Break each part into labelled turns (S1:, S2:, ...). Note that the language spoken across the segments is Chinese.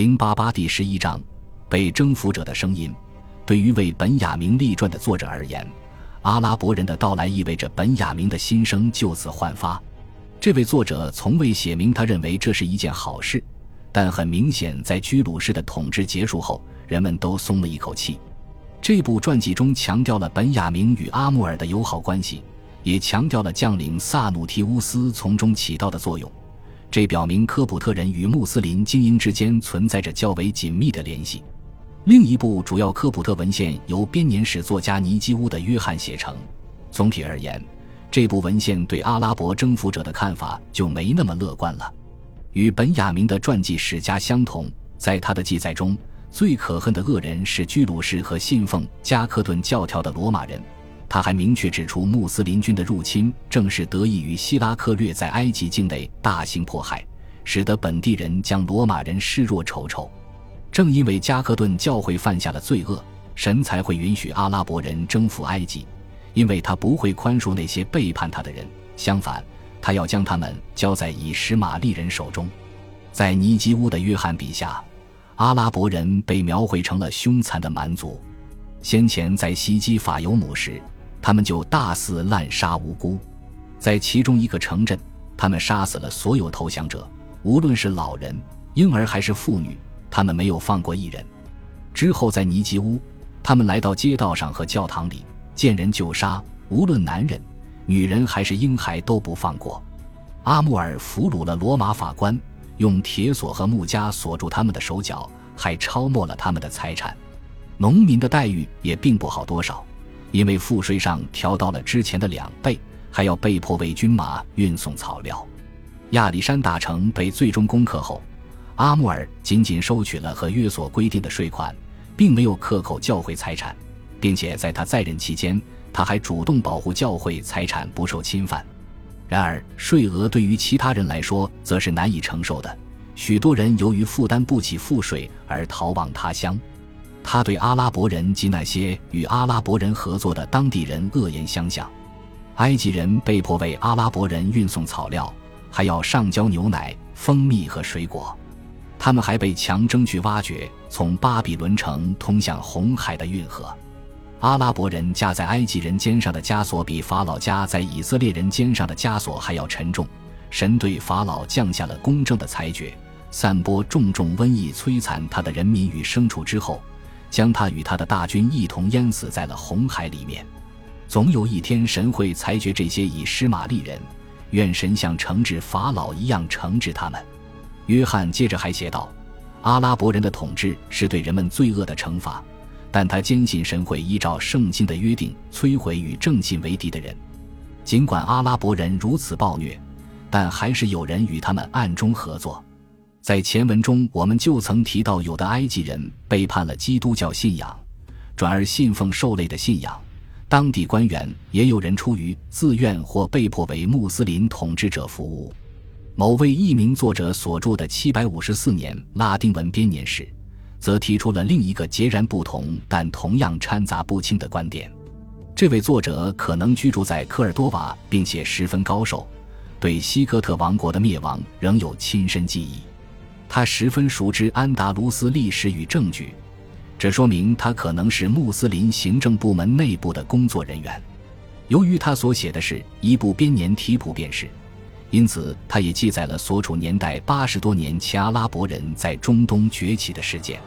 S1: 零八八第十一章，被征服者的声音。对于为本雅明立传的作者而言，阿拉伯人的到来意味着本雅明的新生就此焕发。这位作者从未写明他认为这是一件好事，但很明显，在居鲁士的统治结束后，人们都松了一口气。这部传记中强调了本雅明与阿穆尔的友好关系，也强调了将领萨努提乌斯从中起到的作用。这表明科普特人与穆斯林精英之间存在着较为紧密的联系。另一部主要科普特文献由编年史作家尼基乌的约翰写成。总体而言，这部文献对阿拉伯征服者的看法就没那么乐观了。与本雅明的传记史家相同，在他的记载中，最可恨的恶人是居鲁士和信奉加克顿教条的罗马人。他还明确指出，穆斯林军的入侵正是得益于希拉克略在埃及境内大型迫害，使得本地人将罗马人视若仇仇。正因为加克顿教会犯下了罪恶，神才会允许阿拉伯人征服埃及，因为他不会宽恕那些背叛他的人，相反，他要将他们交在以实玛利人手中。在尼基乌的约翰笔下，阿拉伯人被描绘成了凶残的蛮族。先前在袭击法尤姆时，他们就大肆滥杀无辜，在其中一个城镇，他们杀死了所有投降者，无论是老人、婴儿还是妇女，他们没有放过一人。之后在尼吉乌，他们来到街道上和教堂里，见人就杀，无论男人、女人还是婴孩都不放过。阿穆尔俘虏了罗马法官，用铁锁和木枷锁住他们的手脚，还抄没了他们的财产。农民的待遇也并不好多少。因为赋税上调到了之前的两倍，还要被迫为军马运送草料。亚历山大城被最终攻克后，阿穆尔仅仅收取了和约所规定的税款，并没有克扣教会财产，并且在他在任期间，他还主动保护教会财产不受侵犯。然而，税额对于其他人来说则是难以承受的，许多人由于负担不起赋税而逃往他乡。他对阿拉伯人及那些与阿拉伯人合作的当地人恶言相向。埃及人被迫为阿拉伯人运送草料，还要上交牛奶、蜂蜜和水果。他们还被强征去挖掘从巴比伦城通向红海的运河。阿拉伯人架在埃及人肩上的枷锁比法老加在以色列人肩上的枷锁还要沉重。神对法老降下了公正的裁决，散播重重瘟疫，摧残他的人民与牲畜之后。将他与他的大军一同淹死在了红海里面。总有一天，神会裁决这些以施玛利人，愿神像惩治法老一样惩治他们。约翰接着还写道：“阿拉伯人的统治是对人们罪恶的惩罚，但他坚信神会依照圣经的约定摧毁与正信为敌的人。尽管阿拉伯人如此暴虐，但还是有人与他们暗中合作。”在前文中，我们就曾提到，有的埃及人背叛了基督教信仰，转而信奉兽类的信仰。当地官员也有人出于自愿或被迫为穆斯林统治者服务。某位佚名作者所著的七百五十四年拉丁文编年史，则提出了另一个截然不同但同样掺杂不清的观点。这位作者可能居住在科尔多瓦，并且十分高寿，对西哥特王国的灭亡仍有亲身记忆。他十分熟知安达卢斯历史与证据，这说明他可能是穆斯林行政部门内部的工作人员。由于他所写的是一部编年体普遍史，因此他也记载了所处年代八十多年前阿拉伯人在中东崛起的事件。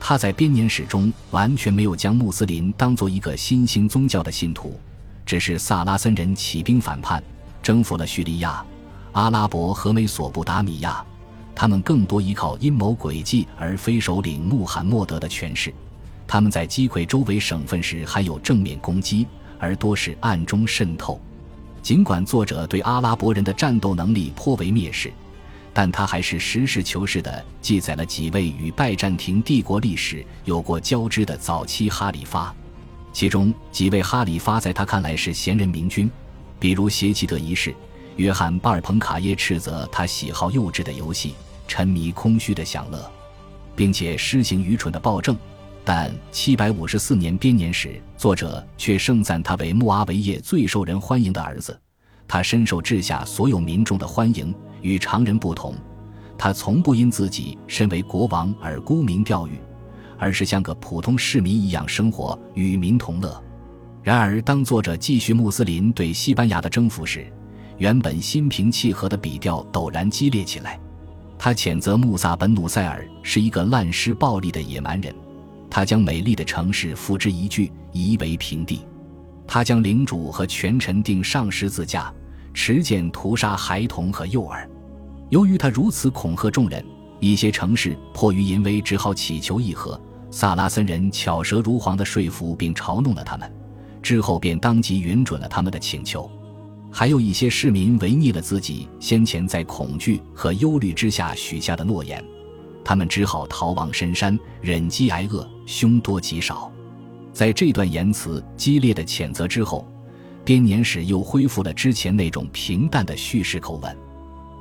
S1: 他在编年史中完全没有将穆斯林当做一个新兴宗教的信徒，只是萨拉森人起兵反叛，征服了叙利亚、阿拉伯和美索不达米亚。他们更多依靠阴谋诡计，而非首领穆罕默德的权势。他们在击溃周围省份时还有正面攻击，而多是暗中渗透。尽管作者对阿拉伯人的战斗能力颇为蔑视，但他还是实事求是地记载了几位与拜占庭帝国历史有过交织的早期哈里发。其中几位哈里发在他看来是贤人明君，比如邪齐德一世。约翰·巴尔彭卡耶斥责他喜好幼稚的游戏，沉迷空虚的享乐，并且施行愚蠢的暴政。但七百五十四年编年史作者却盛赞他为穆阿维叶最受人欢迎的儿子。他深受治下所有民众的欢迎，与常人不同。他从不因自己身为国王而沽名钓誉，而是像个普通市民一样生活，与民同乐。然而，当作者继续穆斯林对西班牙的征服时，原本心平气和的笔调陡然激烈起来。他谴责穆萨本努塞尔是一个滥施暴力的野蛮人，他将美丽的城市付之一炬，夷为平地。他将领主和权臣钉上十字架，持剑屠杀孩童和幼儿。由于他如此恐吓众人，一些城市迫于淫威，只好乞求议和。萨拉森人巧舌如簧地说服并嘲弄了他们。之后便当即允准了他们的请求，还有一些市民违逆了自己先前在恐惧和忧虑之下许下的诺言，他们只好逃往深山，忍饥挨饿，凶多吉少。在这段言辞激烈的谴责之后，编年史又恢复了之前那种平淡的叙事口吻，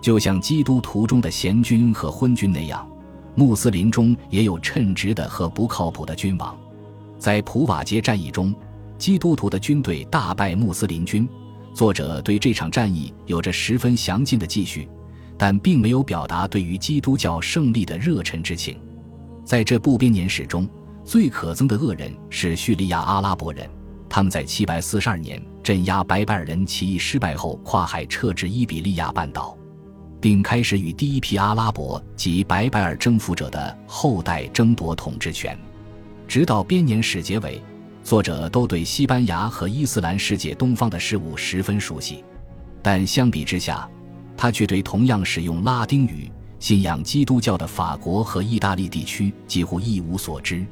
S1: 就像基督徒中的贤君和昏君那样，穆斯林中也有称职的和不靠谱的君王。在普瓦捷战役中。基督徒的军队大败穆斯林军，作者对这场战役有着十分详尽的记叙，但并没有表达对于基督教胜利的热忱之情。在这部编年史中，最可憎的恶人是叙利亚阿拉伯人，他们在742年镇压白白尔人起义失败后，跨海撤至伊比利亚半岛，并开始与第一批阿拉伯及白白尔征服者的后代争夺统治权，直到编年史结尾。作者都对西班牙和伊斯兰世界东方的事物十分熟悉，但相比之下，他却对同样使用拉丁语、信仰基督教的法国和意大利地区几乎一无所知。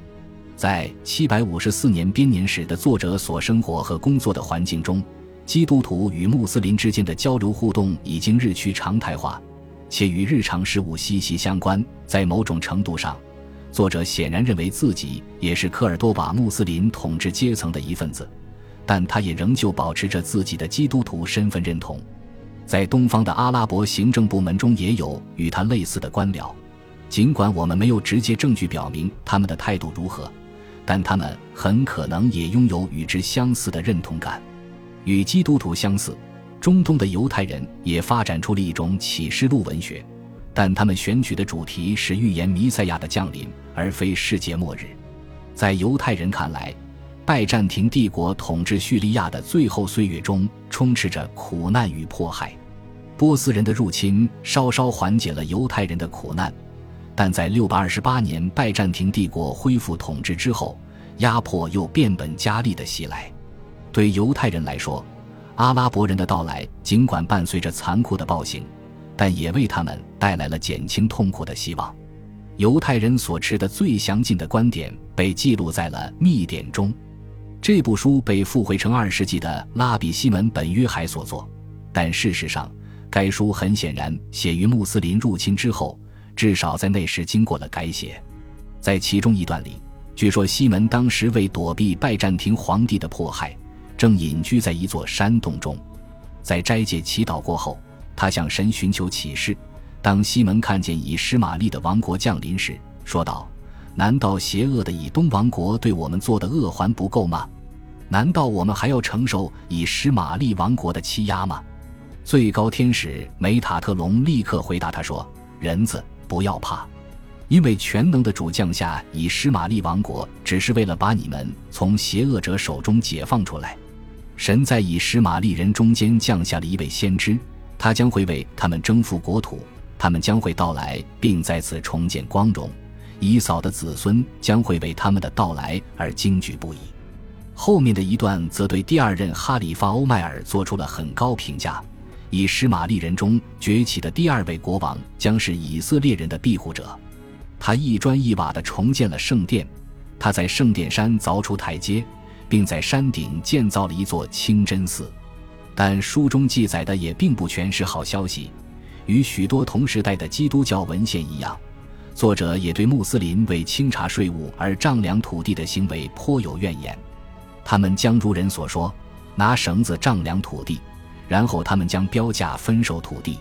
S1: 在七百五十四年编年史的作者所生活和工作的环境中，基督徒与穆斯林之间的交流互动已经日趋常态化，且与日常事务息息相关。在某种程度上，作者显然认为自己也是科尔多瓦穆斯林统治阶层的一份子，但他也仍旧保持着自己的基督徒身份认同。在东方的阿拉伯行政部门中，也有与他类似的官僚。尽管我们没有直接证据表明他们的态度如何，但他们很可能也拥有与之相似的认同感。与基督徒相似，中东的犹太人也发展出了一种启示录文学。但他们选取的主题是预言弥赛亚的降临，而非世界末日。在犹太人看来，拜占庭帝国统治叙利亚的最后岁月中充斥着苦难与迫害。波斯人的入侵稍稍缓解了犹太人的苦难，但在628年拜占庭帝国恢复统治之后，压迫又变本加厉的袭来。对犹太人来说，阿拉伯人的到来尽管伴随着残酷的暴行。但也为他们带来了减轻痛苦的希望。犹太人所持的最详尽的观点被记录在了《密典》中。这部书被附会成二世纪的拉比西门本约海所作，但事实上，该书很显然写于穆斯林入侵之后，至少在那时经过了改写。在其中一段里，据说西门当时为躲避拜占庭皇帝的迫害，正隐居在一座山洞中，在斋戒祈祷过后。他向神寻求启示。当西门看见以实玛利的王国降临时，说道：“难道邪恶的以东王国对我们做的恶还不够吗？难道我们还要承受以实玛利王国的欺压吗？”最高天使梅塔特隆立刻回答他说：“人子，不要怕，因为全能的主降下以实玛利王国，只是为了把你们从邪恶者手中解放出来。神在以实玛利人中间降下了一位先知。”他将会为他们征服国土，他们将会到来并再次重建光荣。以扫的子孙将会为他们的到来而惊惧不已。后面的一段则对第二任哈里发欧迈尔做出了很高评价。以施玛利人中崛起的第二位国王将是以色列人的庇护者。他一砖一瓦地重建了圣殿，他在圣殿山凿出台阶，并在山顶建造了一座清真寺。但书中记载的也并不全是好消息，与许多同时代的基督教文献一样，作者也对穆斯林为清查税务而丈量土地的行为颇有怨言。他们将如人所说，拿绳子丈量土地，然后他们将标价分售土地。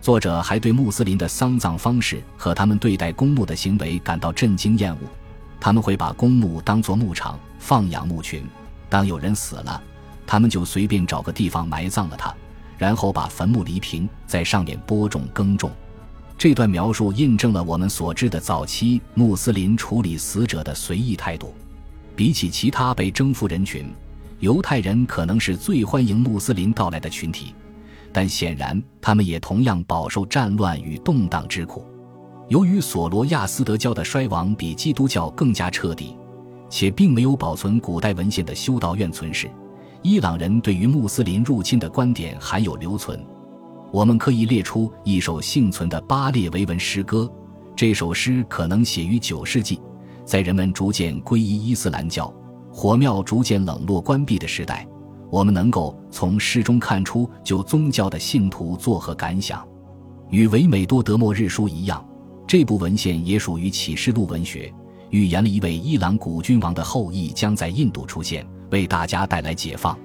S1: 作者还对穆斯林的丧葬方式和他们对待公墓的行为感到震惊厌恶。他们会把公墓当作牧场，放养牧群。当有人死了，他们就随便找个地方埋葬了他，然后把坟墓犁平，在上面播种耕种。这段描述印证了我们所知的早期穆斯林处理死者的随意态度。比起其他被征服人群，犹太人可能是最欢迎穆斯林到来的群体，但显然他们也同样饱受战乱与动荡之苦。由于索罗亚斯德教的衰亡比基督教更加彻底，且并没有保存古代文献的修道院存世，伊朗人对于穆斯林入侵的观点还有留存。我们可以列出一首幸存的巴列维文诗歌，这首诗可能写于九世纪，在人们逐渐皈依伊斯兰教、火庙逐渐冷落关闭的时代，我们能够从诗中看出就宗教的信徒作何感想。与维美多德末日书一样。这部文献也属于启示录文学，预言了一位伊朗古君王的后裔将在印度出现，为大家带来解放。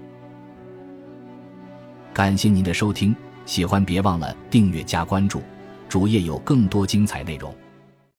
S1: 感谢您的收听，喜欢别忘了订阅加关注，主页有更多精彩内容。